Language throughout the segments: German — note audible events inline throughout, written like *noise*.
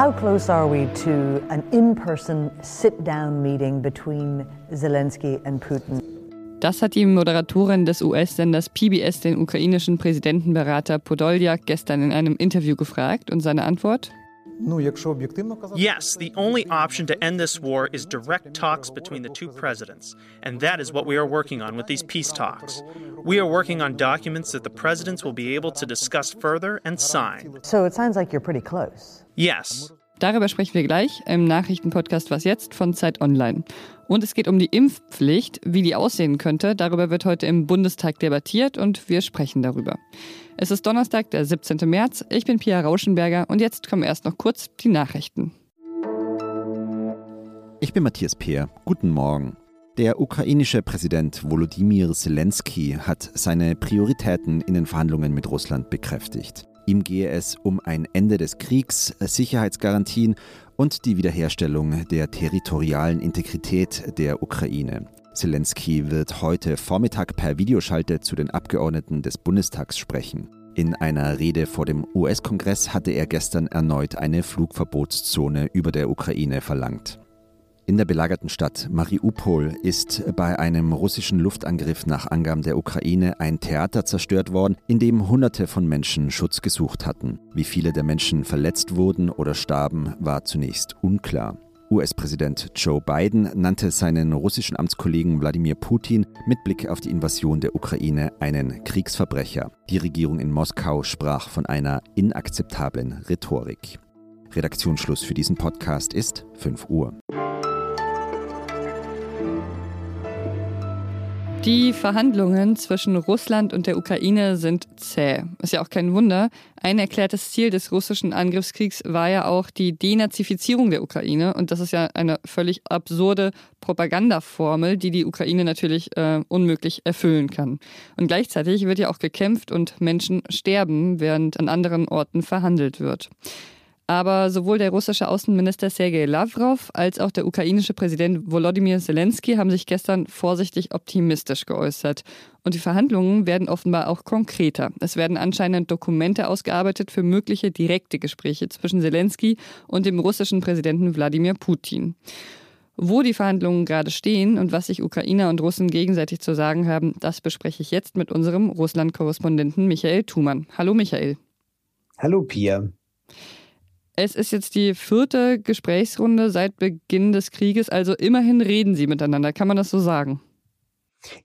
How close are we to an in person sit down meeting between Zelensky and Putin? Das hat die Moderatorin des US-Senders PBS den ukrainischen Präsidentenberater Podoljak gestern in einem Interview gefragt und seine Antwort? Yes, the only option to end this war is direct talks between the two presidents, and that is what we are working on with these peace talks. We are working on documents that the presidents will be able to discuss further and sign. So it sounds like you're pretty close. Yes. Darüber sprechen wir gleich im Nachrichtenpodcast Was jetzt von Zeit Online. Und es geht um die Impfpflicht, wie die aussehen könnte. Darüber wird heute im Bundestag debattiert und wir sprechen darüber. Es ist Donnerstag, der 17. März. Ich bin Pia Rauschenberger und jetzt kommen erst noch kurz die Nachrichten. Ich bin Matthias Peer. Guten Morgen. Der ukrainische Präsident Volodymyr Zelensky hat seine Prioritäten in den Verhandlungen mit Russland bekräftigt. Ihm gehe es um ein Ende des Kriegs, Sicherheitsgarantien und die Wiederherstellung der territorialen Integrität der Ukraine. Zelensky wird heute Vormittag per Videoschalte zu den Abgeordneten des Bundestags sprechen. In einer Rede vor dem US-Kongress hatte er gestern erneut eine Flugverbotszone über der Ukraine verlangt. In der belagerten Stadt Mariupol ist bei einem russischen Luftangriff nach Angaben der Ukraine ein Theater zerstört worden, in dem Hunderte von Menschen Schutz gesucht hatten. Wie viele der Menschen verletzt wurden oder starben, war zunächst unklar. US-Präsident Joe Biden nannte seinen russischen Amtskollegen Wladimir Putin mit Blick auf die Invasion der Ukraine einen Kriegsverbrecher. Die Regierung in Moskau sprach von einer inakzeptablen Rhetorik. Redaktionsschluss für diesen Podcast ist 5 Uhr. Die Verhandlungen zwischen Russland und der Ukraine sind zäh. Ist ja auch kein Wunder. Ein erklärtes Ziel des russischen Angriffskriegs war ja auch die Denazifizierung der Ukraine. Und das ist ja eine völlig absurde Propagandaformel, die die Ukraine natürlich äh, unmöglich erfüllen kann. Und gleichzeitig wird ja auch gekämpft und Menschen sterben, während an anderen Orten verhandelt wird. Aber sowohl der russische Außenminister Sergei Lavrov als auch der ukrainische Präsident Volodymyr Zelensky haben sich gestern vorsichtig optimistisch geäußert. Und die Verhandlungen werden offenbar auch konkreter. Es werden anscheinend Dokumente ausgearbeitet für mögliche direkte Gespräche zwischen Zelensky und dem russischen Präsidenten Wladimir Putin. Wo die Verhandlungen gerade stehen und was sich Ukrainer und Russen gegenseitig zu sagen haben, das bespreche ich jetzt mit unserem Russland-Korrespondenten Michael Thumann. Hallo Michael. Hallo Pia. Es ist jetzt die vierte Gesprächsrunde seit Beginn des Krieges, also immerhin reden sie miteinander. Kann man das so sagen?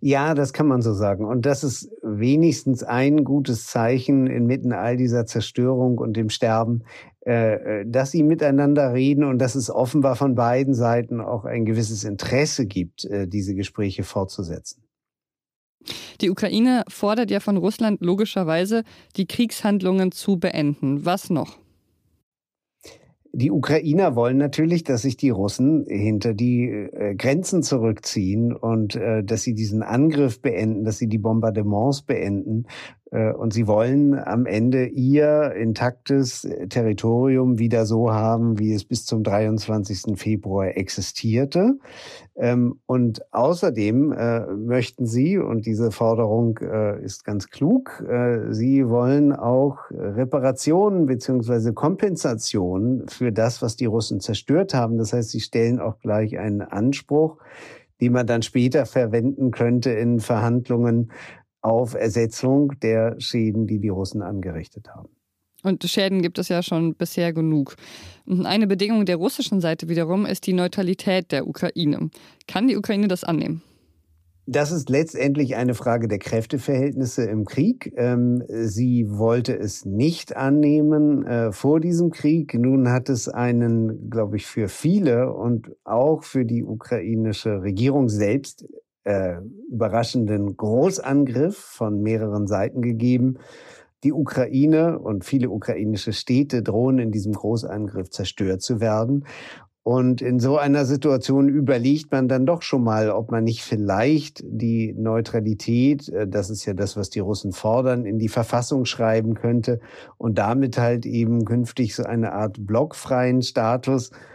Ja, das kann man so sagen. Und das ist wenigstens ein gutes Zeichen inmitten all dieser Zerstörung und dem Sterben, äh, äh, dass sie miteinander reden und dass es offenbar von beiden Seiten auch ein gewisses Interesse gibt, äh, diese Gespräche fortzusetzen. Die Ukraine fordert ja von Russland logischerweise, die Kriegshandlungen zu beenden. Was noch? Die Ukrainer wollen natürlich, dass sich die Russen hinter die äh, Grenzen zurückziehen und äh, dass sie diesen Angriff beenden, dass sie die Bombardements beenden und sie wollen am Ende ihr intaktes Territorium wieder so haben, wie es bis zum 23. Februar existierte. Ähm, und außerdem äh, möchten sie, und diese Forderung äh, ist ganz klug, sie wollen auch Reparationen beziehungsweise Kompensationen für das, was die Russen zerstört haben. Das heißt, sie stellen auch gleich einen Anspruch, die man dann später verwenden könnte in Verhandlungen auf Ersetzung der Schäden, die die Russen angerichtet haben. Und Schäden gibt es ja schon bisher genug. Eine Bedingung der russischen Seite wiederum ist die Neutralität der Ukraine. Kann die Ukraine das annehmen? Das ist letztendlich eine Frage der Kräfteverhältnisse im Krieg. Ähm, sie wollte es nicht annehmen äh, vor diesem Krieg. Nun hat es einen, glaube ich, für viele und auch für die ukrainische Regierung selbst äh, überraschenden Großangriff von mehreren Seiten gegeben. Die Ukraine und viele ukrainische Städte drohen in diesem Großangriff zerstört zu werden. Und in so einer Situation überlegt man dann doch schon mal, ob man nicht vielleicht die Neutralität, äh, das ist ja das, was die Russen fordern, in die Verfassung schreiben könnte und damit halt eben künftig so eine Art blockfreien Status äh,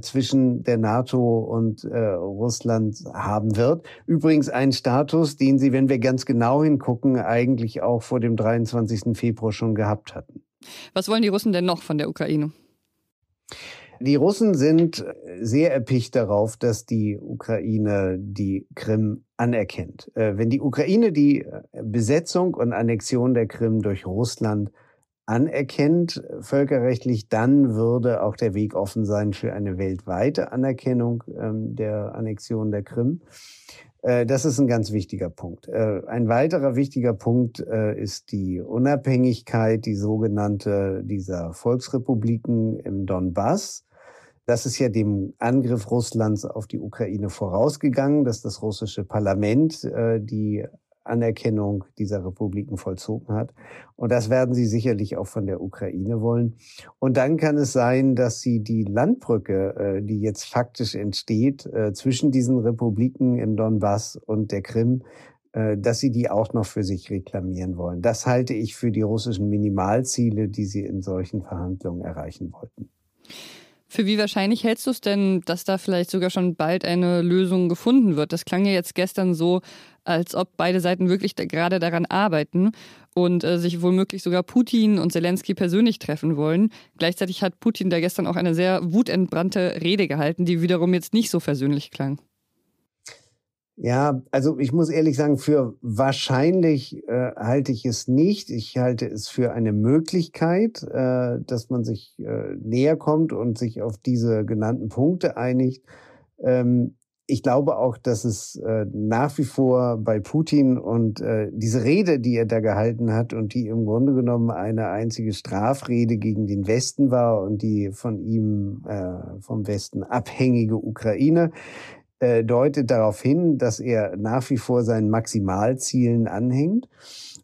zwischen der NATO und äh, Russland haben wird. Übrigens ein Status, den sie, wenn wir ganz genau hingucken, eigentlich auch vor dem 23. Februar schon gehabt hatten. Was wollen die Russen denn noch von der Ukraine? Die Russen sind sehr erpicht darauf, dass die Ukraine die Krim anerkennt. Äh, wenn die Ukraine die Besetzung und Annexion der Krim durch Russland anerkennt, völkerrechtlich, dann würde auch der Weg offen sein für eine weltweite Anerkennung ähm, der Annexion der Krim. Äh, das ist ein ganz wichtiger Punkt. Äh, ein weiterer wichtiger Punkt äh, ist die Unabhängigkeit, die sogenannte dieser Volksrepubliken im Donbass. Das ist ja dem Angriff Russlands auf die Ukraine vorausgegangen, dass das russische Parlament die Anerkennung dieser Republiken vollzogen hat. Und das werden sie sicherlich auch von der Ukraine wollen. Und dann kann es sein, dass sie die Landbrücke, äh, die jetzt faktisch entsteht äh, zwischen diesen Republiken im Donbass und der Krim, äh, dass sie die auch noch für sich reklamieren wollen. Das halte ich für die russischen Minimalziele, die sie in solchen Verhandlungen erreichen wollten. Für wie wahrscheinlich hältst du es denn, dass da vielleicht sogar schon bald eine Lösung gefunden wird? Das klang ja jetzt gestern so, als ob beide Seiten wirklich da gerade daran arbeiten und äh, sich womöglich sogar Putin und Zelensky persönlich treffen wollen. Gleichzeitig hat Putin da gestern auch eine sehr wutentbrannte Rede gehalten, die wiederum jetzt nicht so versöhnlich klang. Ja, also ich muss ehrlich sagen, für wahrscheinlich äh, halte ich es nicht. Ich halte es für eine Möglichkeit, äh, dass man sich äh, näher kommt und sich auf diese genannten Punkte einigt. Ähm, ich glaube auch, dass es äh, nach wie vor bei Putin und äh, diese Rede, die er da gehalten hat und die im Grunde genommen eine einzige Strafrede gegen den Westen war und die von ihm äh, vom Westen abhängige Ukraine, deutet darauf hin, dass er nach wie vor seinen Maximalzielen anhängt.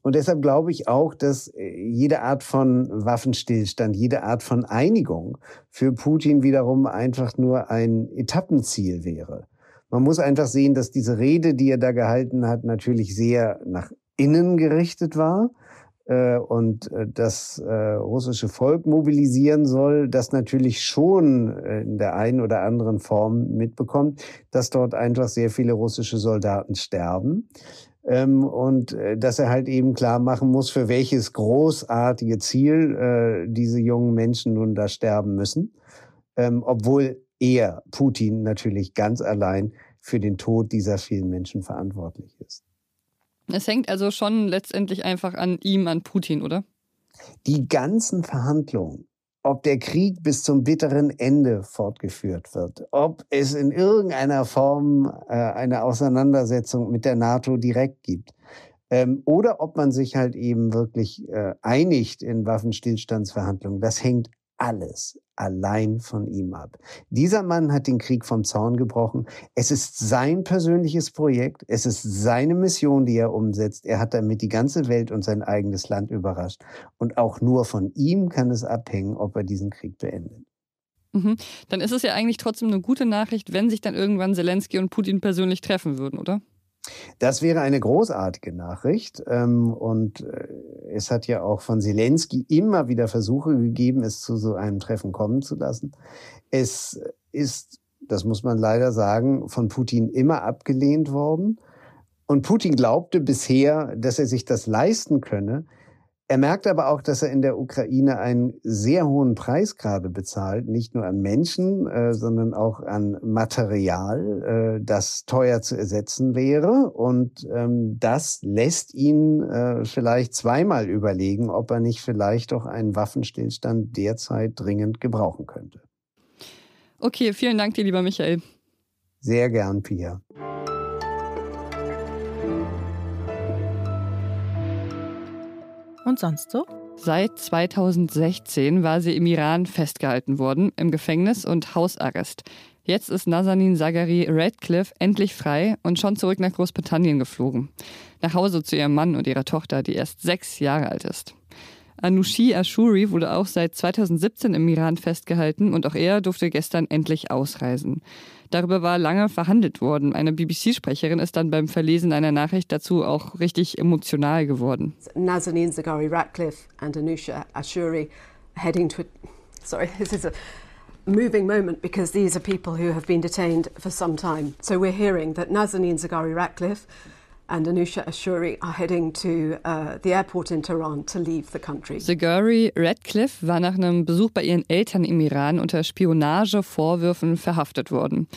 Und deshalb glaube ich auch, dass äh, jede Art von Waffenstillstand, jede Art von Einigung für Putin wiederum einfach nur ein Etappenziel wäre. Man muss einfach sehen, dass diese Rede, die er da gehalten hat, natürlich sehr nach innen gerichtet war äh, und äh, das äh, russische Volk mobilisieren soll, das natürlich schon in der einen oder anderen Form mitbekommt, dass dort einfach sehr viele russische Soldaten sterben. Ähm, und dass er halt eben klar machen muss, für welches großartige Ziel diese jungen Menschen nun da sterben müssen. Ähm, obwohl er, Putin, natürlich ganz allein für den Tod dieser vielen Menschen verantwortlich ist. Es hängt also schon letztendlich einfach an ihm, an Putin, oder? Die ganzen Verhandlungen, ob der Krieg bis zum bitteren Ende fortgeführt wird, ob es in irgendeiner Form äh, eine Auseinandersetzung mit der NATO direkt gibt, ähm, oder ob man sich halt eben wirklich äh, einigt in Waffenstillstandsverhandlungen, das hängt alles allein von ihm ab. Dieser Mann hat den Krieg vom Zaun gebrochen. Es ist sein persönliches Projekt. Es ist seine Mission, die er umsetzt. Er hat damit die ganze Welt und sein eigenes Land überrascht. Und auch nur von ihm kann es abhängen, ob er diesen Krieg beendet. Mhm. Dann ist es ja eigentlich trotzdem eine gute Nachricht, wenn sich dann irgendwann Zelensky und Putin persönlich treffen würden, oder? Das wäre eine großartige Nachricht. Ähm, und äh, es hat ja auch von Zelensky immer wieder Versuche gegeben, es zu so einem Treffen kommen zu lassen. Es ist, das muss man leider sagen, von Putin immer abgelehnt worden. Und Putin glaubte bisher, dass er sich das leisten könne, er merkt aber auch, dass er in der Ukraine einen sehr hohen Preis gerade bezahlt, nicht nur an Menschen, äh, sondern auch an Material, äh, das teuer zu ersetzen wäre. Und ähm, das lässt ihn äh, vielleicht zweimal überlegen, ob er nicht vielleicht auch einen Waffenstillstand derzeit dringend gebrauchen könnte. Okay, vielen Dank dir, lieber Michael. Sehr gern, Pia. Und sonst so? Seit 2016 war sie im Iran festgehalten worden, im Gefängnis und Hausarrest. Jetzt ist Nazanin Zaghari Radcliffe endlich frei und schon zurück nach Großbritannien geflogen. Nach Hause zu ihrem Mann und ihrer Tochter, die erst sechs Jahre alt ist. Anushi Ashuri wurde auch seit 2017 im Iran festgehalten und auch er durfte gestern endlich ausreisen. Darüber war lange verhandelt worden. Eine BBC-Sprecherin ist dann beim Verlesen einer Nachricht dazu auch richtig emotional geworden. Nazanin Zaghari Ratcliffe and Anusha Ashuri heading to sorry, *laughs* this is a moving moment because these are people who have been detained for some time. So we're hearing that Nazanin Zaghari Ratcliffe and Anusha Ashuri are heading to uh, the airport in Tehran to leave the country. Zaguri Radcliffe war nach einem Besuch bei ihren Eltern im Iran unter Spionagevorwürfen verhaftet worden.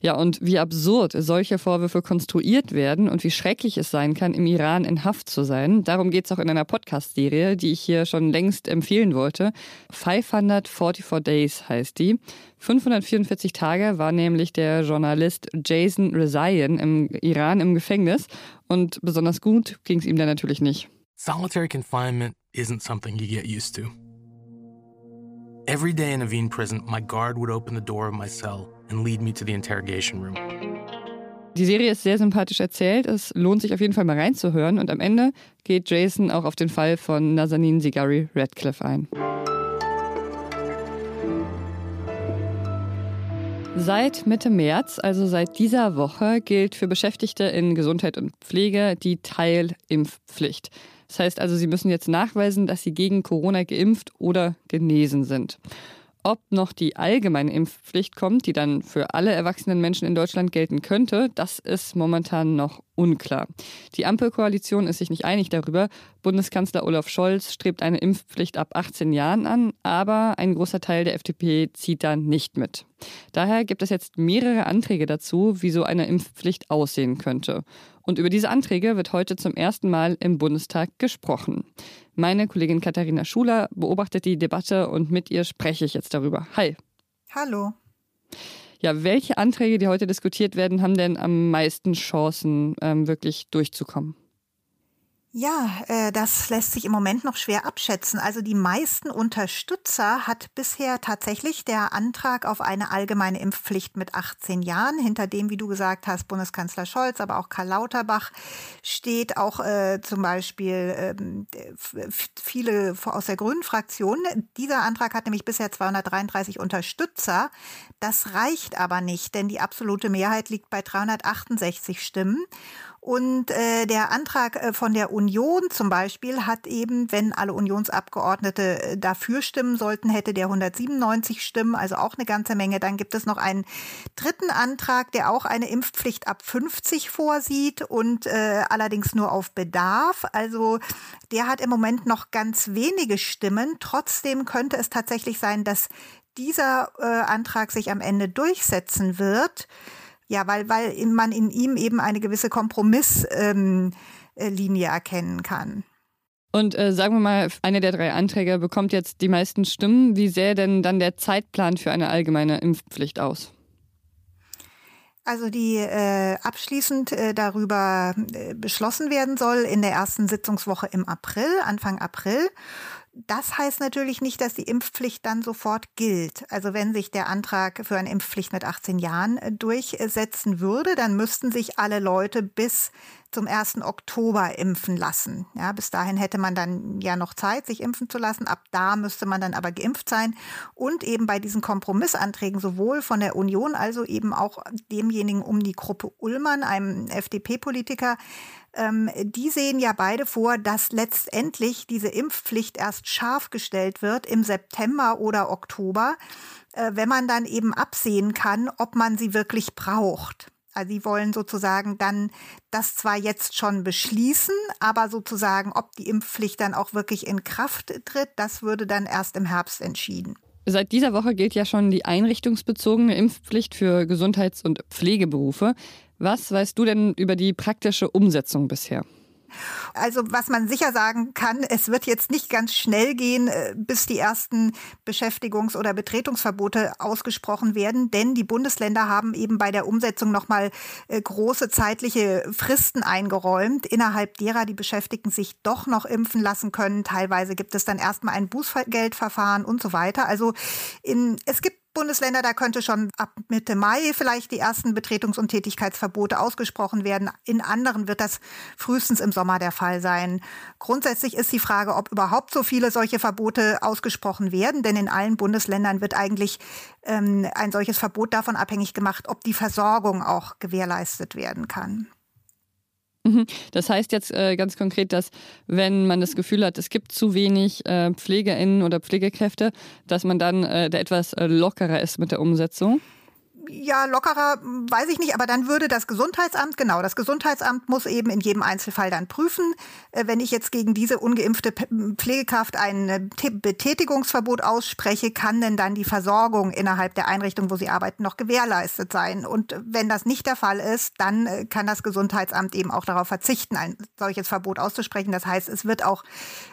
Ja, und wie absurd solche Vorwürfe konstruiert werden und wie schrecklich es sein kann, im Iran in Haft zu sein. Darum geht es auch in einer Podcast-Serie, die ich hier schon längst empfehlen wollte. 544 Days heißt die. 544 Tage war nämlich der Journalist Jason Rezaian im Iran im Gefängnis und besonders gut ging es ihm da natürlich nicht. Solitary confinement isn't something you get used to. Every day in Aveen prison, my guard would open the door of my cell and lead me to the interrogation room. Die Serie ist sehr sympathisch erzählt. Es lohnt sich auf jeden Fall mal reinzuhören. Und am Ende geht Jason auch auf den Fall von Nazanin Sigari Radcliffe ein. Seit Mitte März, also seit dieser Woche, gilt für Beschäftigte in Gesundheit und Pflege die Teilimpfpflicht. Das heißt also, sie müssen jetzt nachweisen, dass sie gegen Corona geimpft oder genesen sind. Ob noch die allgemeine Impfpflicht kommt, die dann für alle erwachsenen Menschen in Deutschland gelten könnte, das ist momentan noch unklar. Die Ampelkoalition ist sich nicht einig darüber. Bundeskanzler Olaf Scholz strebt eine Impfpflicht ab 18 Jahren an, aber ein großer Teil der FDP zieht da nicht mit. Daher gibt es jetzt mehrere Anträge dazu, wie so eine Impfpflicht aussehen könnte. Und über diese Anträge wird heute zum ersten Mal im Bundestag gesprochen. Meine Kollegin Katharina Schuler beobachtet die Debatte und mit ihr spreche ich jetzt darüber. Hi. Hallo. Ja, welche Anträge, die heute diskutiert werden, haben denn am meisten Chancen, ähm, wirklich durchzukommen? Ja, äh, das lässt sich im Moment noch schwer abschätzen. Also die meisten Unterstützer hat bisher tatsächlich der Antrag auf eine allgemeine Impfpflicht mit 18 Jahren, hinter dem, wie du gesagt hast, Bundeskanzler Scholz, aber auch Karl Lauterbach steht, auch äh, zum Beispiel ähm, viele aus der Grünen Fraktion. Dieser Antrag hat nämlich bisher 233 Unterstützer. Das reicht aber nicht, denn die absolute Mehrheit liegt bei 368 Stimmen. Und äh, der Antrag äh, von der Union zum Beispiel hat eben, wenn alle Unionsabgeordnete äh, dafür stimmen sollten, hätte der 197 Stimmen, also auch eine ganze Menge. Dann gibt es noch einen dritten Antrag, der auch eine Impfpflicht ab 50 vorsieht und äh, allerdings nur auf Bedarf. Also der hat im Moment noch ganz wenige Stimmen. Trotzdem könnte es tatsächlich sein, dass dieser äh, Antrag sich am Ende durchsetzen wird. Ja, weil, weil man in ihm eben eine gewisse Kompromisslinie ähm, erkennen kann. Und äh, sagen wir mal, einer der drei Anträge bekommt jetzt die meisten Stimmen. Wie sähe denn dann der Zeitplan für eine allgemeine Impfpflicht aus? Also die äh, abschließend äh, darüber äh, beschlossen werden soll in der ersten Sitzungswoche im April, Anfang April. Das heißt natürlich nicht, dass die Impfpflicht dann sofort gilt. Also wenn sich der Antrag für eine Impfpflicht mit 18 Jahren äh, durchsetzen würde, dann müssten sich alle Leute bis zum 1. Oktober impfen lassen. Ja, bis dahin hätte man dann ja noch Zeit, sich impfen zu lassen. Ab da müsste man dann aber geimpft sein. Und eben bei diesen Kompromissanträgen sowohl von der Union, also eben auch demjenigen um die Gruppe Ullmann, einem FDP-Politiker, ähm, die sehen ja beide vor, dass letztendlich diese Impfpflicht erst scharf gestellt wird im September oder Oktober, äh, wenn man dann eben absehen kann, ob man sie wirklich braucht. Also sie wollen sozusagen dann das zwar jetzt schon beschließen, aber sozusagen, ob die Impfpflicht dann auch wirklich in Kraft tritt, das würde dann erst im Herbst entschieden. Seit dieser Woche gilt ja schon die einrichtungsbezogene Impfpflicht für Gesundheits- und Pflegeberufe. Was weißt du denn über die praktische Umsetzung bisher? Also was man sicher sagen kann, es wird jetzt nicht ganz schnell gehen, äh, bis die ersten Beschäftigungs- oder Betretungsverbote ausgesprochen werden, denn die Bundesländer haben eben bei der Umsetzung nochmal äh, große zeitliche Fristen eingeräumt, innerhalb derer die Beschäftigten sich doch noch impfen lassen können. Teilweise gibt es dann erstmal ein Bußgeldverfahren und so weiter. Also in, es gibt Bundesländer, da könnte schon ab Mitte Mai vielleicht die ersten Betretungs- und Tätigkeitsverbote ausgesprochen werden. In anderen wird das frühestens im Sommer der Fall sein. Grundsätzlich ist die Frage, ob überhaupt so viele solche Verbote ausgesprochen werden, denn in allen Bundesländern wird eigentlich ähm, ein solches Verbot davon abhängig gemacht, ob die Versorgung auch gewährleistet werden kann. Mhm. Das heißt jetzt äh, ganz konkret, dass wenn man das Gefühl hat, es gibt zu wenig äh, PflegerInnen oder Pflegekräfte, dass man dann äh, da etwas äh, lockerer ist mit der Umsetzung? Ja, lockerer, weiß ich nicht, aber dann würde das Gesundheitsamt, genau, das Gesundheitsamt muss eben in jedem Einzelfall dann prüfen, äh, wenn ich jetzt gegen diese ungeimpfte Pflegekraft ein äh, Betätigungsverbot ausspreche, kann denn dann die Versorgung innerhalb der Einrichtung, wo sie arbeiten, noch gewährleistet sein? Und wenn das nicht der Fall ist, dann äh, kann das Gesundheitsamt eben auch darauf verzichten, ein solches Verbot auszusprechen. Das heißt, es wird auch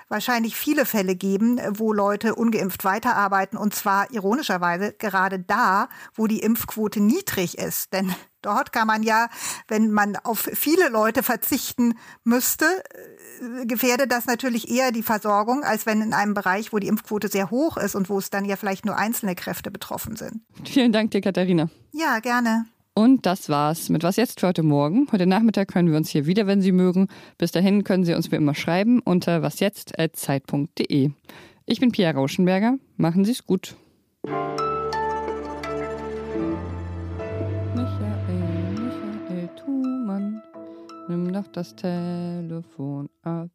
wahrscheinlich viele Fälle geben, wo Leute ungeimpft weiterarbeiten und zwar ironischerweise gerade da, wo die Impfquote niedrig ist. Denn dort kann man ja, wenn man auf viele Leute verzichten müsste, äh, gefährdet das natürlich eher die Versorgung, als wenn in einem Bereich, wo die Impfquote sehr hoch ist und wo es dann ja vielleicht nur einzelne Kräfte betroffen sind. Vielen Dank dir, Katharina. Ja, gerne. Und das war's mit Was jetzt für heute Morgen. Heute Nachmittag hören wir uns hier wieder, wenn Sie mögen. Bis dahin können Sie uns wie immer schreiben unter wasjetzt.zeit.de. Ich bin Pia Rauschenberger. Machen Sie es gut. Nimm doch das Telefon ab.